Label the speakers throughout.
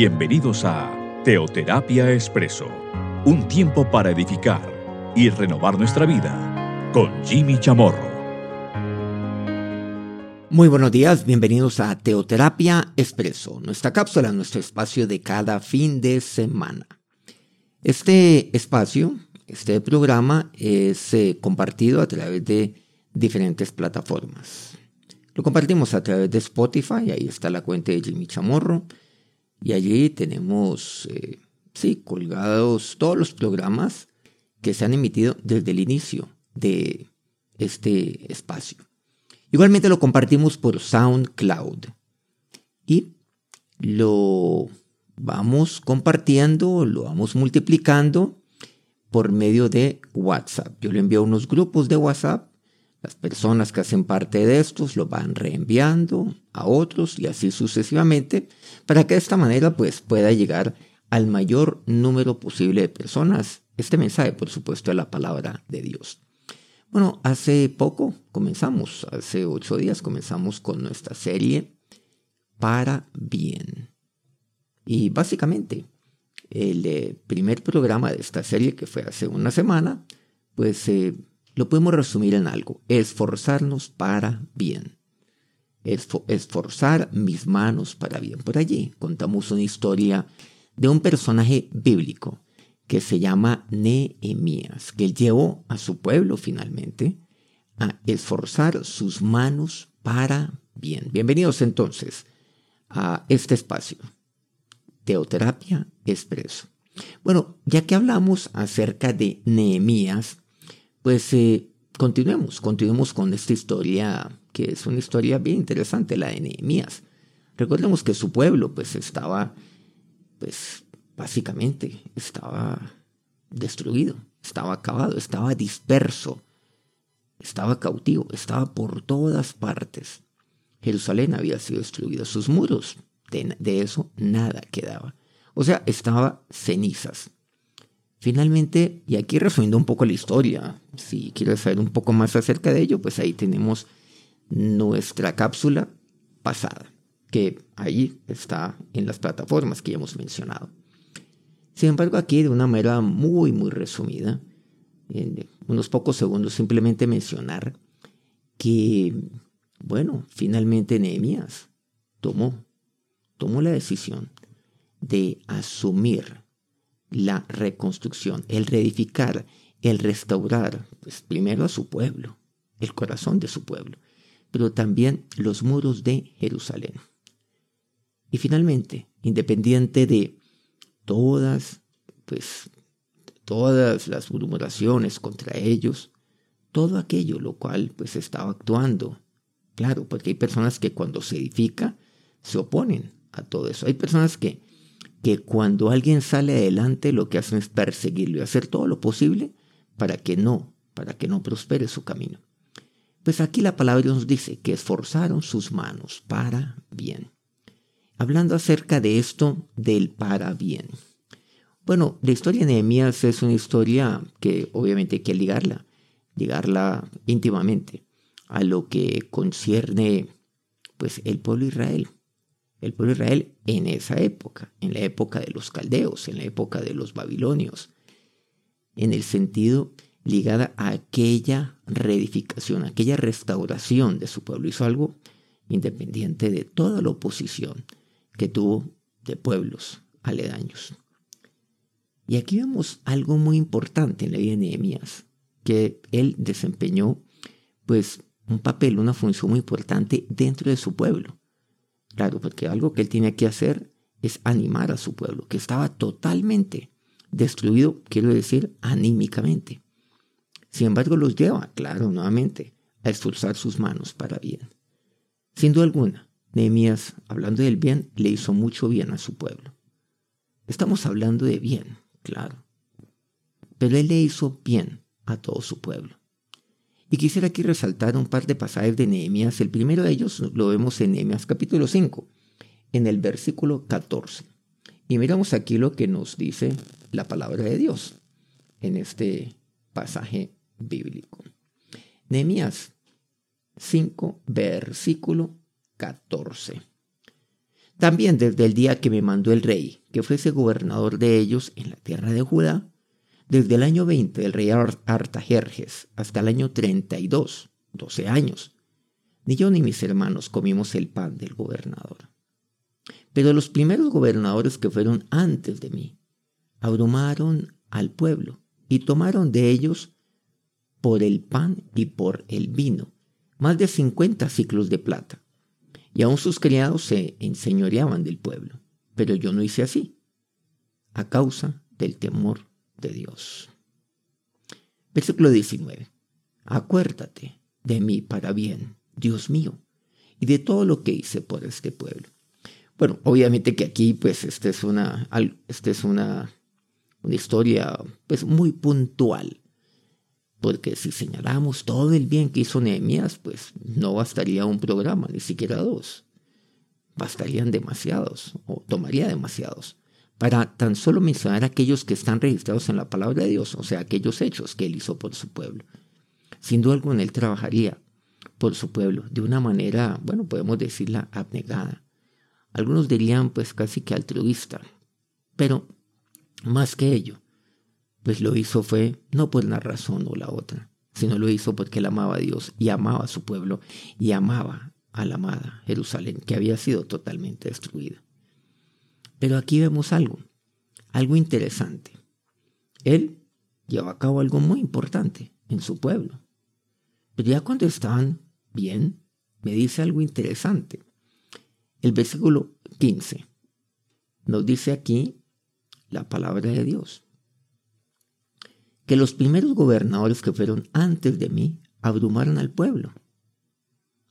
Speaker 1: Bienvenidos a Teoterapia Expreso, un tiempo para edificar y renovar nuestra vida con Jimmy Chamorro.
Speaker 2: Muy buenos días, bienvenidos a Teoterapia Expreso, nuestra cápsula, nuestro espacio de cada fin de semana. Este espacio, este programa es eh, compartido a través de diferentes plataformas. Lo compartimos a través de Spotify, ahí está la cuenta de Jimmy Chamorro, y allí tenemos, eh, sí, colgados todos los programas que se han emitido desde el inicio de este espacio. Igualmente lo compartimos por SoundCloud y lo vamos compartiendo, lo vamos multiplicando por medio de WhatsApp. Yo le envío unos grupos de WhatsApp, las personas que hacen parte de estos lo van reenviando a otros y así sucesivamente, para que de esta manera pues pueda llegar al mayor número posible de personas este mensaje, por supuesto, de la palabra de Dios. Bueno, hace poco comenzamos, hace ocho días comenzamos con nuestra serie Para Bien. Y básicamente, el eh, primer programa de esta serie, que fue hace una semana, pues eh, lo podemos resumir en algo, esforzarnos para bien. esforzar mis manos para bien. Por allí contamos una historia de un personaje bíblico que se llama Nehemías, que llevó a su pueblo finalmente a esforzar sus manos para bien. Bienvenidos entonces a este espacio. Teoterapia Expreso. Bueno, ya que hablamos acerca de Nehemías, pues eh, continuemos, continuemos con esta historia, que es una historia bien interesante, la de Nehemías. Recordemos que su pueblo pues estaba, pues básicamente estaba destruido, estaba acabado, estaba disperso, estaba cautivo, estaba por todas partes. Jerusalén había sido destruido, sus muros de, eso nada quedaba. O sea, estaba cenizas. Finalmente, y aquí resumiendo un poco la historia, si quieres saber un poco más acerca de ello, pues ahí tenemos nuestra cápsula pasada, que ahí está en las plataformas que ya hemos mencionado. Sin embargo, aquí de una manera muy, muy resumida, en unos pocos segundos, simplemente mencionar que, bueno, finalmente Nehemías tomó tomó la decisión de asumir la reconstrucción, el reedificar, el restaurar, pues primero a su pueblo, el corazón de su pueblo, pero también los muros de Jerusalén. Y finalmente, independiente de todas, pues, todas las murmuraciones contra ellos, todo aquello lo cual pues estaba actuando. Claro, porque hay personas que cuando se edifica se oponen a todo eso. Hay personas que, que cuando alguien sale adelante lo que hacen es perseguirlo y hacer todo lo posible para que no, para que no prospere su camino. Pues aquí la palabra nos dice que esforzaron sus manos para bien. Hablando acerca de esto del para bien. Bueno, la historia de Nehemías es una historia que obviamente hay que ligarla, ligarla íntimamente a lo que concierne pues el pueblo de Israel el pueblo de Israel en esa época, en la época de los caldeos, en la época de los babilonios, en el sentido ligada a aquella reedificación, aquella restauración de su pueblo. Hizo algo independiente de toda la oposición que tuvo de pueblos aledaños. Y aquí vemos algo muy importante en la vida de Nehemías, que él desempeñó pues un papel, una función muy importante dentro de su pueblo. Claro, porque algo que él tiene que hacer es animar a su pueblo, que estaba totalmente destruido, quiero decir, anímicamente. Sin embargo, los lleva, claro, nuevamente, a esforzar sus manos para bien. Sin duda alguna, Nehemías, hablando del bien, le hizo mucho bien a su pueblo. Estamos hablando de bien, claro. Pero él le hizo bien a todo su pueblo. Y quisiera aquí resaltar un par de pasajes de Nehemías. El primero de ellos lo vemos en Nehemías capítulo 5, en el versículo 14. Y miramos aquí lo que nos dice la palabra de Dios en este pasaje bíblico. Nehemías 5, versículo 14. También desde el día que me mandó el rey, que fuese gobernador de ellos en la tierra de Judá, desde el año 20 del rey Artajerjes hasta el año 32, 12 años, ni yo ni mis hermanos comimos el pan del gobernador. Pero los primeros gobernadores que fueron antes de mí abrumaron al pueblo y tomaron de ellos por el pan y por el vino más de cincuenta ciclos de plata. Y aún sus criados se enseñoreaban del pueblo. Pero yo no hice así, a causa del temor de Dios. Versículo 19. Acuérdate de mí para bien, Dios mío, y de todo lo que hice por este pueblo. Bueno, obviamente que aquí, pues, esta es una, esta es una, una historia, pues, muy puntual. Porque si señalamos todo el bien que hizo Nehemías, pues no bastaría un programa, ni siquiera dos. Bastarían demasiados, o tomaría demasiados para tan solo mencionar aquellos que están registrados en la palabra de Dios, o sea, aquellos hechos que él hizo por su pueblo. Sin duda alguna, él trabajaría por su pueblo de una manera, bueno, podemos decirla abnegada. Algunos dirían pues casi que altruista, pero más que ello, pues lo hizo fue no por una razón o la otra, sino lo hizo porque él amaba a Dios y amaba a su pueblo y amaba a la amada Jerusalén, que había sido totalmente destruida. Pero aquí vemos algo, algo interesante. Él llevó a cabo algo muy importante en su pueblo. Pero ya cuando estaban bien, me dice algo interesante. El versículo 15 nos dice aquí la palabra de Dios. Que los primeros gobernadores que fueron antes de mí abrumaron al pueblo.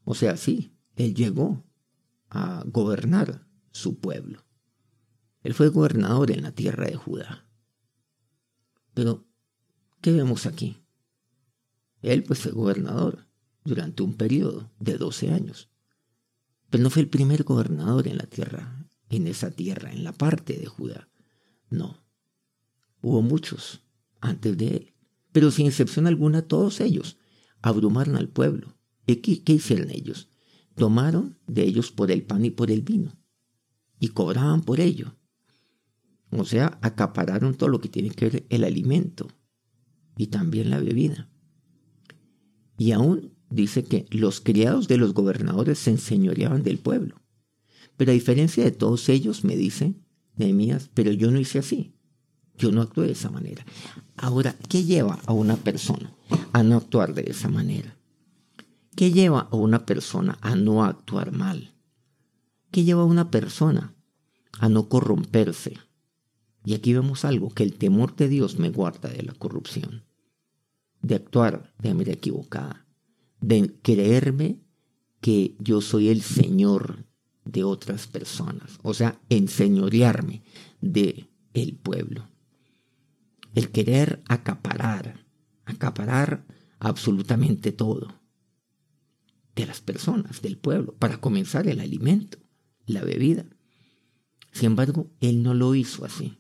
Speaker 2: O sea, sí, él llegó a gobernar su pueblo. Él fue gobernador en la tierra de Judá. Pero, ¿qué vemos aquí? Él pues fue gobernador durante un periodo de 12 años. Pero no fue el primer gobernador en la tierra, en esa tierra, en la parte de Judá. No. Hubo muchos antes de él. Pero sin excepción alguna, todos ellos abrumaron al pueblo. ¿Y qué, qué hicieron ellos? Tomaron de ellos por el pan y por el vino. Y cobraban por ello. O sea, acapararon todo lo que tiene que ver el alimento y también la bebida. Y aún dice que los criados de los gobernadores se enseñoreaban del pueblo. Pero a diferencia de todos ellos, me dice Nehemías, pero yo no hice así. Yo no actué de esa manera. Ahora, ¿qué lleva a una persona a no actuar de esa manera? ¿Qué lleva a una persona a no actuar mal? ¿Qué lleva a una persona a no corromperse? Y aquí vemos algo, que el temor de Dios me guarda de la corrupción, de actuar de manera equivocada, de creerme que yo soy el Señor de otras personas, o sea, enseñorearme de el pueblo. El querer acaparar, acaparar absolutamente todo de las personas, del pueblo, para comenzar el alimento, la bebida. Sin embargo, él no lo hizo así.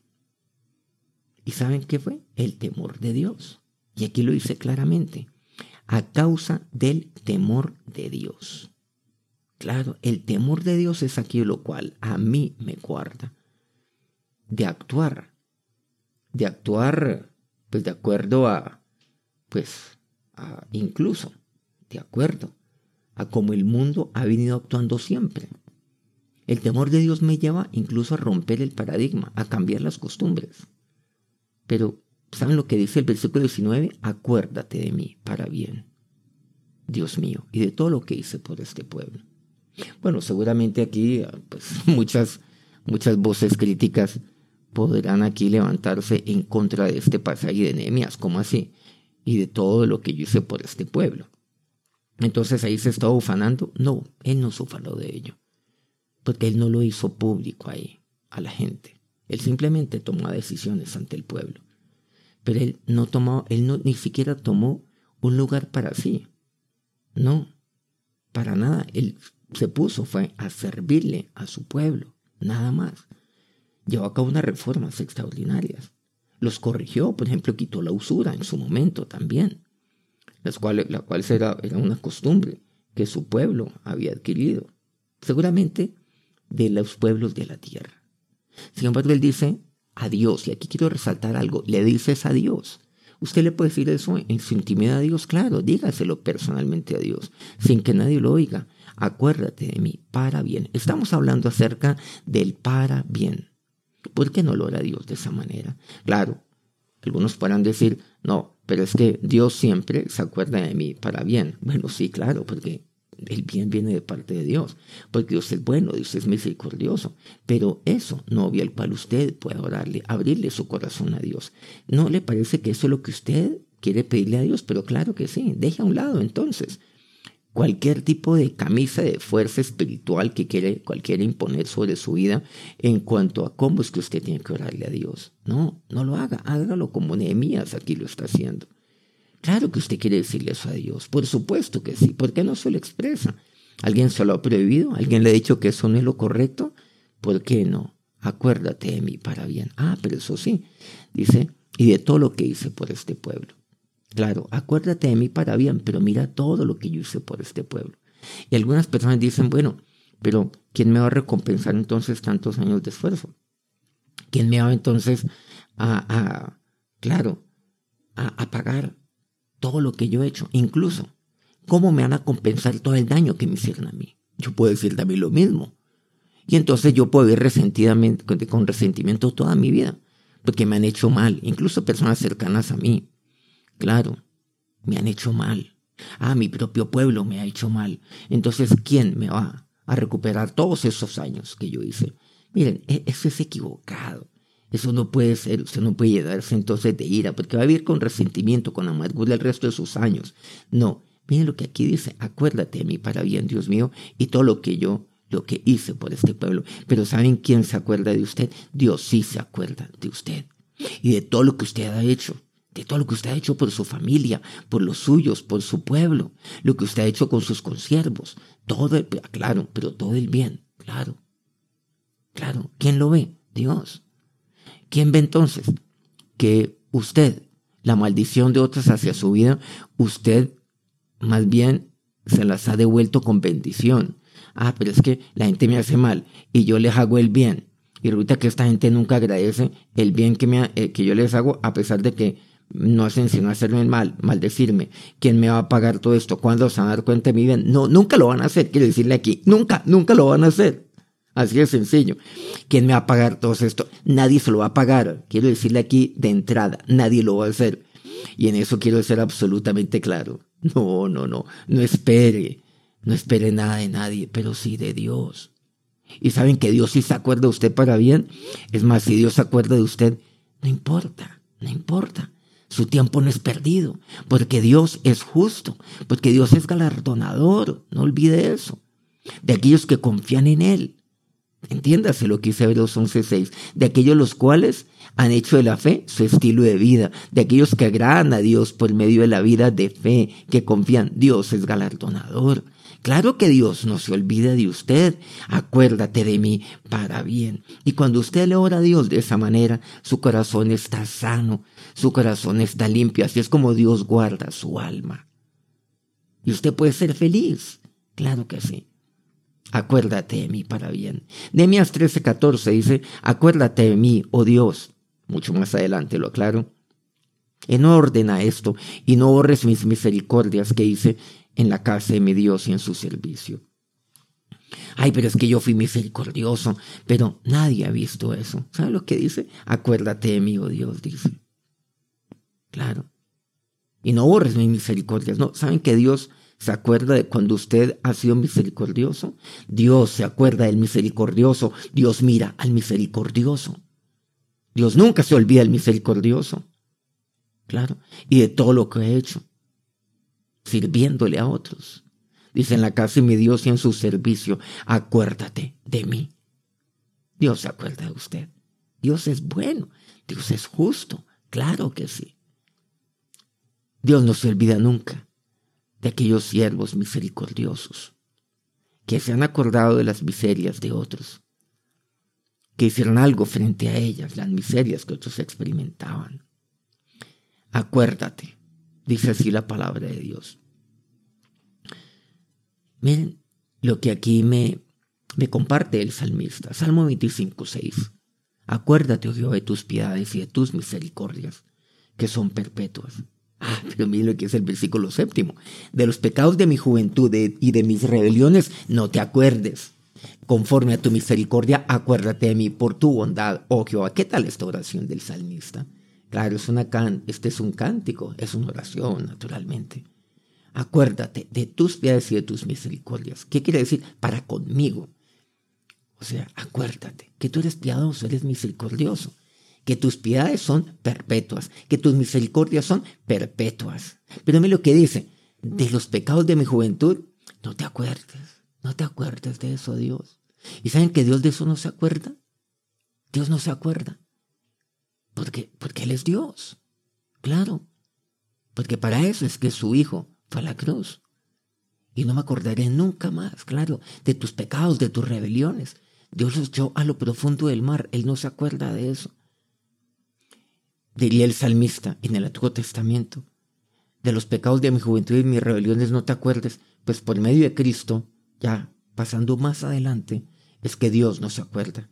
Speaker 2: ¿Y saben qué fue? El temor de Dios. Y aquí lo dice claramente, a causa del temor de Dios. Claro, el temor de Dios es aquí lo cual a mí me guarda de actuar, de actuar pues de acuerdo a, pues, a, incluso de acuerdo a como el mundo ha venido actuando siempre. El temor de Dios me lleva incluso a romper el paradigma, a cambiar las costumbres. Pero, ¿saben lo que dice el versículo 19? Acuérdate de mí para bien, Dios mío, y de todo lo que hice por este pueblo. Bueno, seguramente aquí pues, muchas, muchas voces críticas podrán aquí levantarse en contra de este pasaje de Nehemías, ¿cómo así? Y de todo lo que yo hice por este pueblo. Entonces ahí se está ufanando. No, él no se ufanó de ello. Porque él no lo hizo público ahí, a la gente. Él simplemente tomó decisiones ante el pueblo. Pero él no tomó, él no, ni siquiera tomó un lugar para sí. No, para nada. Él se puso, fue a servirle a su pueblo, nada más. Llevó a cabo unas reformas extraordinarias. Los corrigió, por ejemplo, quitó la usura en su momento también, las cuales, la cual era, era una costumbre que su pueblo había adquirido. Seguramente de los pueblos de la tierra. Embargo, él dice a Dios, y aquí quiero resaltar algo, le dices a Dios. Usted le puede decir eso en su intimidad a Dios, claro, dígaselo personalmente a Dios, sin que nadie lo oiga. Acuérdate de mí, para bien. Estamos hablando acerca del para bien. ¿Por qué no lo hará Dios de esa manera? Claro, algunos podrán decir, no, pero es que Dios siempre se acuerda de mí para bien. Bueno, sí, claro, porque el bien viene de parte de Dios, porque Dios es bueno, Dios es misericordioso, pero eso no vio el cual usted puede orarle, abrirle su corazón a Dios. ¿No le parece que eso es lo que usted quiere pedirle a Dios? Pero claro que sí, deje a un lado entonces cualquier tipo de camisa de fuerza espiritual que quiere cualquiera imponer sobre su vida en cuanto a cómo es que usted tiene que orarle a Dios. No, no lo haga, hágalo como Nehemías aquí lo está haciendo. Claro que usted quiere decirle eso a Dios, por supuesto que sí, ¿por qué no se lo expresa? ¿Alguien se lo ha prohibido? ¿Alguien le ha dicho que eso no es lo correcto? ¿Por qué no? Acuérdate de mí para bien. Ah, pero eso sí, dice, y de todo lo que hice por este pueblo. Claro, acuérdate de mí para bien, pero mira todo lo que yo hice por este pueblo. Y algunas personas dicen, bueno, pero ¿quién me va a recompensar entonces tantos años de esfuerzo? ¿Quién me va entonces a, claro, a, a pagar todo lo que yo he hecho? Incluso, ¿cómo me van a compensar todo el daño que me hicieron a mí? Yo puedo decir también lo mismo. Y entonces yo puedo ir resentidamente, con resentimiento toda mi vida, porque me han hecho mal, incluso personas cercanas a mí. Claro, me han hecho mal. Ah, mi propio pueblo me ha hecho mal. Entonces, ¿quién me va a recuperar todos esos años que yo hice? Miren, e-, eso es equivocado. Eso no puede ser, usted no puede llenarse entonces de ira, porque va a vivir con resentimiento, con amargura el resto de sus años. No, miren lo que aquí dice, acuérdate de mí para bien, Dios mío, y todo lo que yo, lo que hice por este pueblo. Pero ¿saben quién se acuerda de usted? Dios sí se acuerda de usted y de todo lo que usted ha hecho de todo lo que usted ha hecho por su familia, por los suyos, por su pueblo, lo que usted ha hecho con sus consiervos, todo, el, claro, pero todo el bien, claro, claro. ¿Quién lo ve? Dios. ¿Quién ve entonces que usted, la maldición de otros hacia su vida, usted más bien se las ha devuelto con bendición? Ah, pero es que la gente me hace mal y yo les hago el bien. Y resulta que esta gente nunca agradece el bien que, me, eh, que yo les hago a pesar de que no hacen sino hacerme mal, maldecirme. ¿Quién me va a pagar todo esto? ¿Cuándo se van a dar cuenta de mi bien? No, nunca lo van a hacer, quiero decirle aquí. Nunca, nunca lo van a hacer. Así de sencillo. ¿Quién me va a pagar todo esto? Nadie se lo va a pagar. Quiero decirle aquí de entrada, nadie lo va a hacer. Y en eso quiero ser absolutamente claro. No, no, no, no espere. No espere nada de nadie, pero sí de Dios. Y saben que Dios sí se acuerda de usted para bien. Es más, si Dios se acuerda de usted, no importa, no importa. Su tiempo no es perdido, porque Dios es justo, porque Dios es galardonador, no olvide eso, de aquellos que confían en Él. Entiéndase lo que dice Hebreos 11:6, de aquellos los cuales han hecho de la fe su estilo de vida, de aquellos que agradan a Dios por medio de la vida de fe, que confían, Dios es galardonador. Claro que Dios no se olvida de usted. Acuérdate de mí para bien. Y cuando usted le ora a Dios de esa manera, su corazón está sano, su corazón está limpio. Así es como Dios guarda su alma. Y usted puede ser feliz. Claro que sí. Acuérdate de mí para bien. Nehemías 13:14 dice, acuérdate de mí, oh Dios. Mucho más adelante lo aclaro. En orden a esto, y no borres mis misericordias que hice en la casa de mi Dios y en su servicio. Ay, pero es que yo fui misericordioso, pero nadie ha visto eso. ¿Sabe lo que dice? Acuérdate de mí, oh Dios, dice. Claro. Y no borres mis misericordias. No, ¿saben que Dios se acuerda de cuando usted ha sido misericordioso? Dios se acuerda del misericordioso. Dios mira al misericordioso. Dios nunca se olvida del misericordioso. Claro. Y de todo lo que ha hecho sirviéndole a otros. Dice en la casa de mi Dios y en su servicio, acuérdate de mí. Dios se acuerda de usted. Dios es bueno, Dios es justo, claro que sí. Dios no se olvida nunca de aquellos siervos misericordiosos que se han acordado de las miserias de otros, que hicieron algo frente a ellas, las miserias que otros experimentaban. Acuérdate Dice así la palabra de Dios. Miren, lo que aquí me, me comparte el salmista, Salmo 25, 6. Acuérdate, oh Jehová, de tus piedades y de tus misericordias, que son perpetuas. Ah, pero mira lo que es el versículo séptimo. De los pecados de mi juventud y de mis rebeliones, no te acuerdes. Conforme a tu misericordia, acuérdate de mí por tu bondad, oh Jehová. ¿Qué tal esta oración del salmista? Claro, es este es un cántico, es una oración, naturalmente. Acuérdate de tus piedades y de tus misericordias. ¿Qué quiere decir? Para conmigo. O sea, acuérdate que tú eres piadoso, eres misericordioso, que tus piedades son perpetuas, que tus misericordias son perpetuas. Pero mira lo que dice, de los pecados de mi juventud, no te acuerdes, no te acuerdes de eso, Dios. ¿Y saben que Dios de eso no se acuerda? Dios no se acuerda. Porque, porque Él es Dios. Claro. Porque para eso es que su Hijo fue a la cruz. Y no me acordaré nunca más, claro, de tus pecados, de tus rebeliones. Dios los echó a lo profundo del mar. Él no se acuerda de eso. Diría el salmista en el Antiguo Testamento. De los pecados de mi juventud y mis rebeliones no te acuerdes, pues por medio de Cristo, ya pasando más adelante, es que Dios no se acuerda.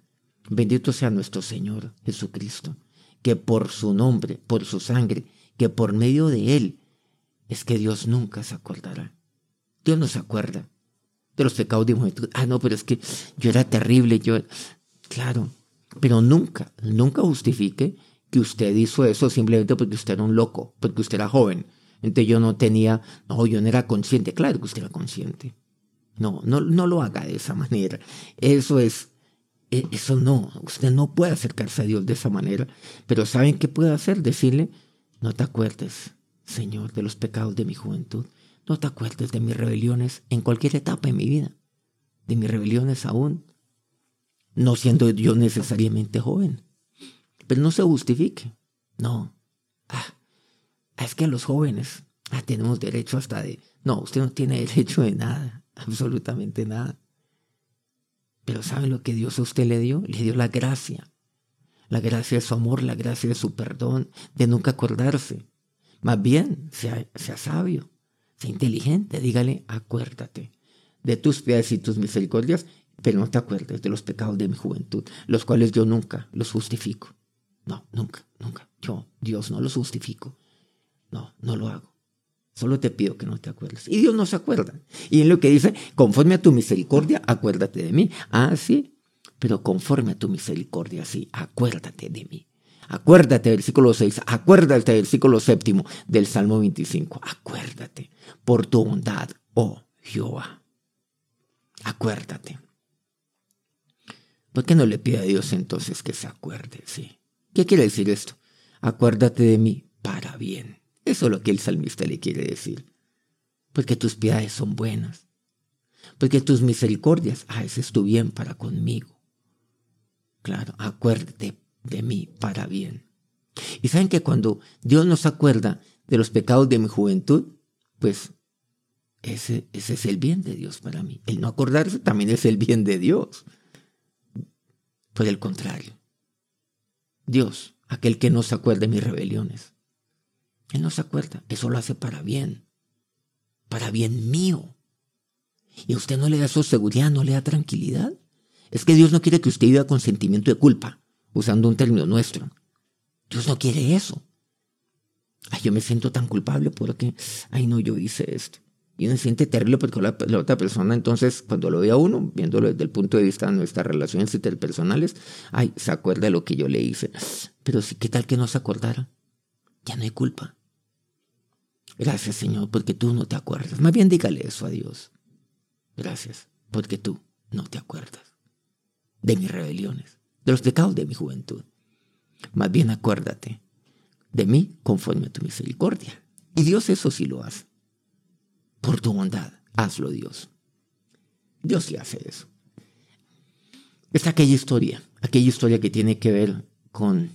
Speaker 2: Bendito sea nuestro Señor Jesucristo, que por su nombre, por su sangre, que por medio de Él, es que Dios nunca se acordará. Dios no se acuerda de los pecados de juventud. Ah, no, pero es que yo era terrible, yo... Claro, pero nunca, nunca justifique que usted hizo eso simplemente porque usted era un loco, porque usted era joven. Entonces yo no tenía, no, yo no era consciente. Claro que usted era consciente. No, no, no lo haga de esa manera. Eso es, e, eso no, usted no puede acercarse a Dios de esa manera. Pero ¿saben qué puede hacer? Decirle, no te acuerdes, Señor, de los pecados de mi juventud. No te acuerdes de mis rebeliones en cualquier etapa de mi vida, de mis rebeliones aún, no siendo yo necesariamente joven. Pero no se justifique. No. Ah, es que a los jóvenes ah, tenemos derecho hasta de... No, usted no tiene derecho de nada, absolutamente nada. Pero ¿sabe lo que Dios a usted le dio? Le dio la gracia. La gracia de su amor, la gracia de su perdón, de nunca acordarse. Más bien, sea, sea sabio inteligente, dígale, acuérdate de tus piedades y tus misericordias, pero no te acuerdes de los pecados de mi juventud, los cuales yo nunca los justifico. No, nunca, nunca. Yo, Dios, no los justifico. No, no lo hago. Solo te pido que no te acuerdes. Y Dios no se acuerda. Y en lo que dice, conforme a tu misericordia, acuérdate de mí. Ah, sí, pero conforme a tu misericordia, sí, acuérdate de mí. Acuérdate, versículo 6, acuérdate, versículo séptimo del Salmo 25. Acuérdate por tu bondad, oh Jehová. Acuérdate. ¿Por qué no le pide a Dios entonces que se acuerde? Sí. ¿Qué quiere decir esto? Acuérdate de mí para bien. Eso es lo que el salmista le quiere decir. Porque tus piedades son buenas. Porque tus misericordias, ah, ese es tu bien para conmigo. Claro, acuérdate de mí para bien. Y saben que cuando Dios nos acuerda de los pecados de mi juventud, pues ese, ese es el bien de Dios para mí. El no acordarse también es el bien de Dios. Por el contrario, Dios, aquel que no se acuerda de mis rebeliones, Él no se acuerda, eso lo hace para bien, para bien mío. Y a usted no le da seguridad, no le da tranquilidad. Es que Dios no quiere que usted viva con sentimiento de culpa usando un término nuestro. Dios no quiere eso. Ay, yo me siento tan culpable porque, ay, no, yo hice esto. Y uno se siente terrible porque la, otra persona, entonces, cuando lo ve a uno, viéndolo desde el punto de vista de nuestras relaciones interpersonales, ay, se acuerda de lo que yo le hice. Pero sí, ¿qué tal que no se acordara? Ya no hay culpa. Gracias, Señor, porque tú no te acuerdas. Más bien dígale eso a Dios. Gracias, porque tú no te acuerdas de mis rebeliones de los pecados de mi juventud. Más bien acuérdate de mí conforme a tu misericordia. Y Dios eso sí lo hace. Por tu bondad, hazlo Dios. Dios sí hace eso. Es aquella historia, aquella historia que tiene que ver con,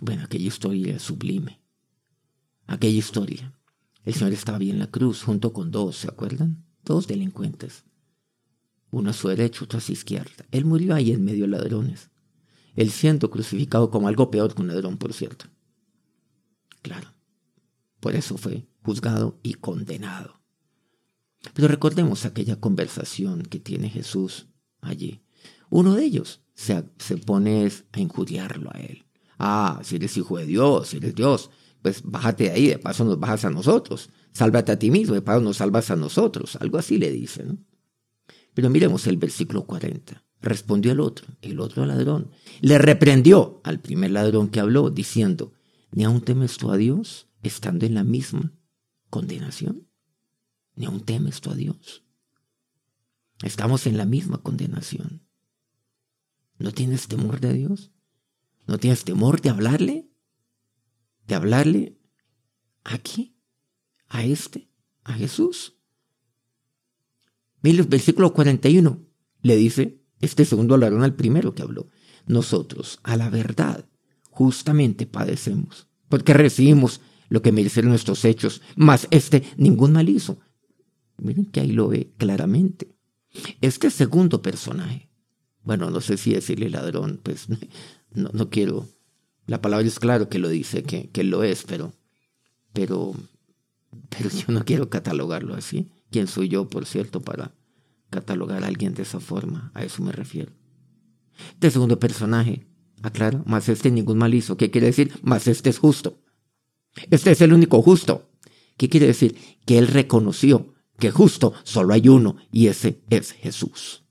Speaker 2: bueno, aquella historia sublime. Aquella historia. El Señor estaba ahí en la cruz junto con dos, ¿se acuerdan? Dos delincuentes. Uno a su derecha, otro a su izquierda. Él murió ahí en medio de ladrones el siendo crucificado como algo peor que un ladrón, por cierto. Claro, por eso fue juzgado y condenado. Pero recordemos aquella conversación que tiene Jesús allí Uno de ellos se, se pone a injuriarlo a él. Ah, si eres hijo de Dios, si eres Dios, pues bájate de ahí, de paso nos bajas a nosotros. Sálvate a ti mismo, de paso nos salvas a nosotros. Algo así le dice, ¿no? Pero miremos el versículo 40. Respondió el otro, el otro ladrón. Le reprendió al primer ladrón que habló, diciendo, ¿ni aún temes tú a Dios estando en la misma condenación? ¿Ni aún temes tú a Dios? Estamos en la misma condenación. ¿No tienes temor de Dios? ¿No tienes temor de hablarle? ¿De hablarle aquí? ¿A este? ¿A Jesús? Mire el versículo 41. Le dice este segundo ladrón al primero que habló. Nosotros, a la verdad, justamente padecemos, porque recibimos lo que merecen nuestros hechos, mas este ningún mal hizo. Miren que ahí lo ve claramente. Este segundo personaje, bueno, no sé si decirle ladrón, pues no, no quiero. La palabra es claro que lo dice, que, que lo es, pero, pero, pero yo no quiero catalogarlo así. ¿Quién soy yo, por cierto, para catalogar a alguien de esa forma? A eso me refiero. Este segundo personaje, aclaro, más este ningún mal hizo. ¿Qué quiere decir? Más este es justo. Este es el único justo. ¿Qué quiere decir? Que él reconoció que justo solo hay uno y ese es Jesús.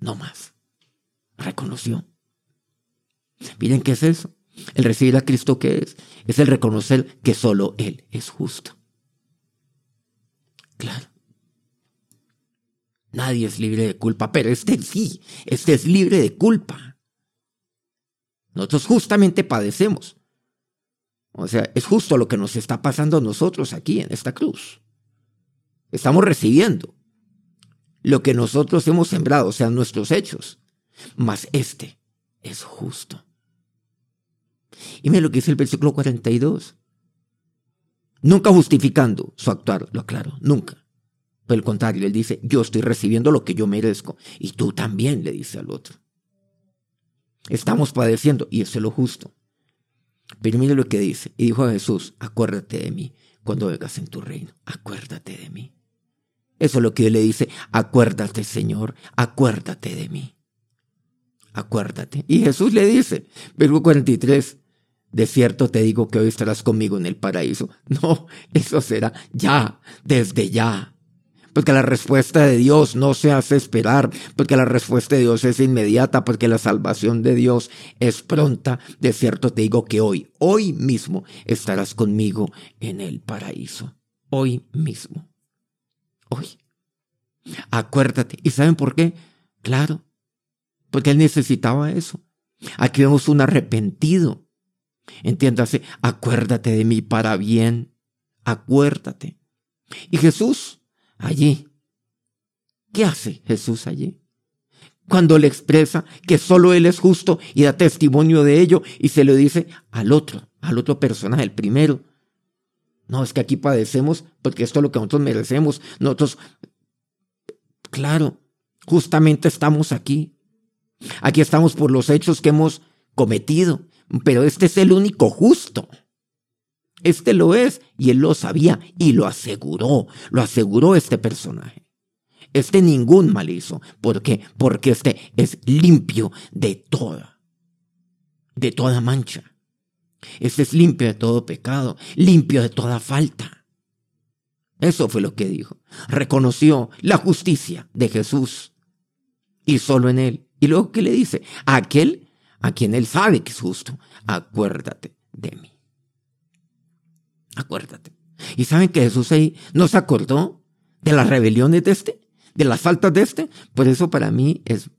Speaker 2: No más. Reconoció. Miren qué es eso. El recibir a Cristo que es, es el reconocer que solo Él es justo. Claro. Nadie es libre de culpa, pero este sí, este es libre de culpa. Nosotros justamente padecemos. O sea, es justo lo que nos está pasando a nosotros aquí en esta cruz. Estamos recibiendo lo que nosotros hemos sembrado, o sea, nuestros hechos. Mas este es justo. Y mira lo que dice el versículo 42. Nunca justificando su actuar, lo aclaro, nunca. Por el contrario, él dice, yo estoy recibiendo lo que yo merezco. Y tú también, le dice al otro. Estamos padeciendo, y eso es lo justo. Pero mire lo que dice. Y dijo a Jesús, acuérdate de mí cuando vengas en tu reino. Acuérdate de mí. Eso es lo que él le dice. Acuérdate, Señor, acuérdate de mí. Acuérdate. Y Jesús le dice, verso 43, de cierto te digo que hoy estarás conmigo en el paraíso. No, eso será ya, desde ya. Porque la respuesta de Dios no se hace esperar, porque la respuesta de Dios es inmediata, porque la salvación de Dios es pronta. De cierto te digo que hoy, hoy mismo estarás conmigo en el paraíso. Hoy mismo. Hoy. Acuérdate. ¿Y saben por qué? Claro, porque él necesitaba eso. Aquí vemos un arrepentido Entiéndase, acuérdate de mí para bien, acuérdate. Y Jesús, allí, ¿qué hace Jesús allí? Cuando le expresa que solo Él es justo y da testimonio de ello y se lo dice al otro, al otro personaje, el primero. No, es que aquí padecemos porque esto es lo que nosotros merecemos. Nosotros, claro, justamente estamos aquí. Aquí estamos por los hechos que hemos cometido, pero este es el único justo. Este lo es y él lo sabía y lo aseguró, lo aseguró este personaje. Este ningún mal hizo. ¿Por qué? Porque este es limpio de toda, de toda mancha. Este es limpio de todo pecado, limpio de toda falta. Eso fue lo que dijo. Reconoció la justicia de Jesús y solo en él. Y luego, ¿qué le dice? aquel a quien Él sabe que es justo, acuérdate de mí. Acuérdate. ¿Y saben que Jesús ahí no se acordó de las rebeliones de este? ¿De las faltas de este? Por eso para mí es,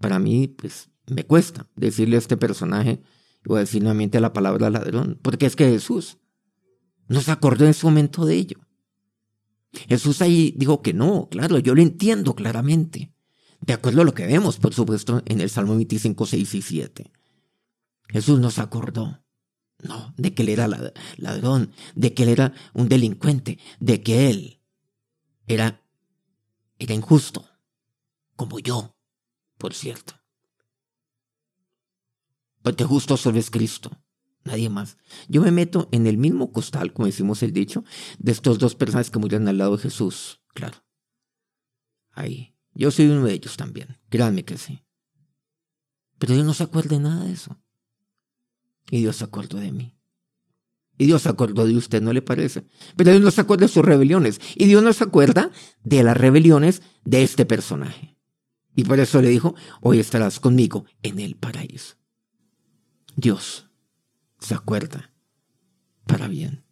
Speaker 2: para mí, pues, me cuesta decirle a este personaje, decir nuevamente la palabra ladrón, porque es que Jesús no se acordó en ese momento de ello. Jesús ahí dijo que no, claro, yo lo entiendo claramente. De acuerdo a lo que vemos, por supuesto, en el Salmo 25, 6 y 7. Jesús nos acordó, no, de que él era ladrón, de que él era un delincuente, de que él era, era injusto, como yo, por cierto. Porque justo solo es Cristo, nadie más. Yo me meto en el mismo costal, como decimos el dicho, de estos dos personas que murieron al lado de Jesús, claro. Ahí. Yo soy uno de ellos también, créanme que sí. Pero Dios no se acuerda de nada de eso. Y Dios se acordó de mí. Y Dios se acordó de usted, ¿no le parece? Pero Dios no se acuerda de sus rebeliones. Y Dios no se acuerda de las rebeliones de este personaje. Y por eso le dijo, hoy estarás conmigo en el paraíso. Dios se acuerda para bien.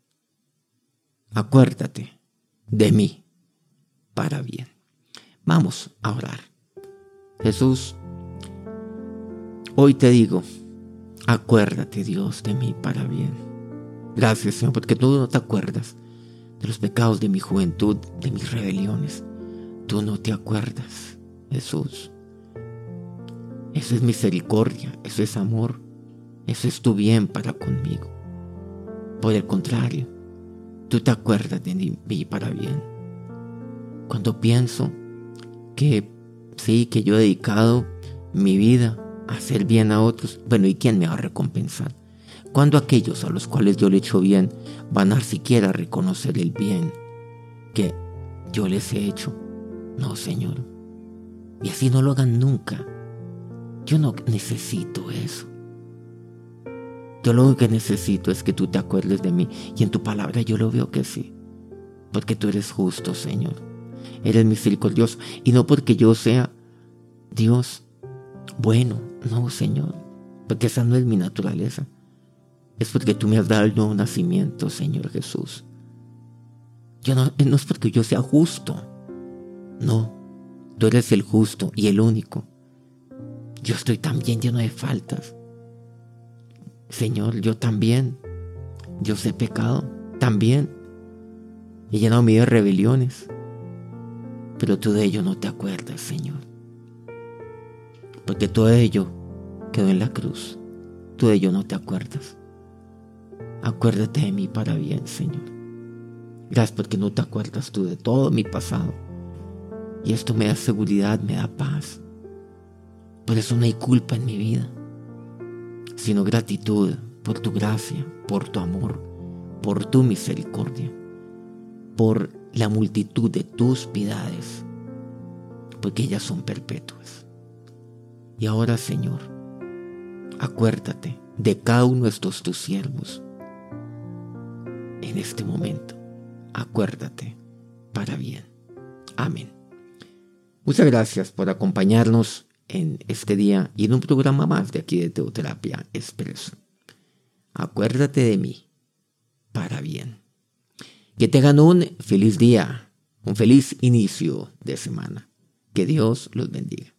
Speaker 2: Acuérdate de mí para bien. Vamos a orar. Jesús, hoy te digo, acuérdate Dios de mí para bien. Gracias Señor, porque tú no te acuerdas de los pecados de mi juventud, de mis rebeliones. Tú no te acuerdas, Jesús. Eso es misericordia, eso es amor, eso es tu bien para conmigo. Por el contrario, tú te acuerdas de mí para bien. Cuando pienso que sí, que yo he dedicado mi vida a hacer bien a otros, bueno, ¿y quién me va a recompensar? Cuando aquellos a los cuales yo le he hecho bien van a siquiera reconocer el bien que yo les he hecho. No, Señor. Y así no lo hagan nunca. Yo no necesito eso. Yo lo que necesito es que tú te acuerdes de mí. Y en tu palabra yo lo veo que sí. Porque tú eres justo, Señor. Eres misericordioso. Y no porque yo sea Dios bueno. No, Señor. Porque esa no es mi naturaleza. Es porque tú me has dado el nuevo nacimiento, Señor Jesús. Yo no, no es porque yo sea justo. No. Tú eres el justo y el único. Yo estoy también lleno de faltas. Señor, yo también. Yo sé pecado, también. He llenado mi de rebeliones. Pero tú de ello no te acuerdas, Señor. Porque todo ello quedó en la cruz. Tú de ello no te acuerdas. Acuérdate de mí para bien, Señor. Gracias porque no te acuerdas tú de todo mi pasado. Y esto me da seguridad, me da paz. Por eso no hay culpa en mi vida sino gratitud por tu gracia, por tu amor, por tu misericordia, por la multitud de tus piedades, porque ellas son perpetuas. Y ahora, Señor, acuérdate de cada uno de estos tus siervos en este momento. Acuérdate para bien. Amén. Muchas gracias por acompañarnos en este día y en un programa más de aquí de Teoterapia Expreso. Acuérdate de mí para bien. Que tengan un feliz día, un feliz inicio de semana. Que Dios los bendiga.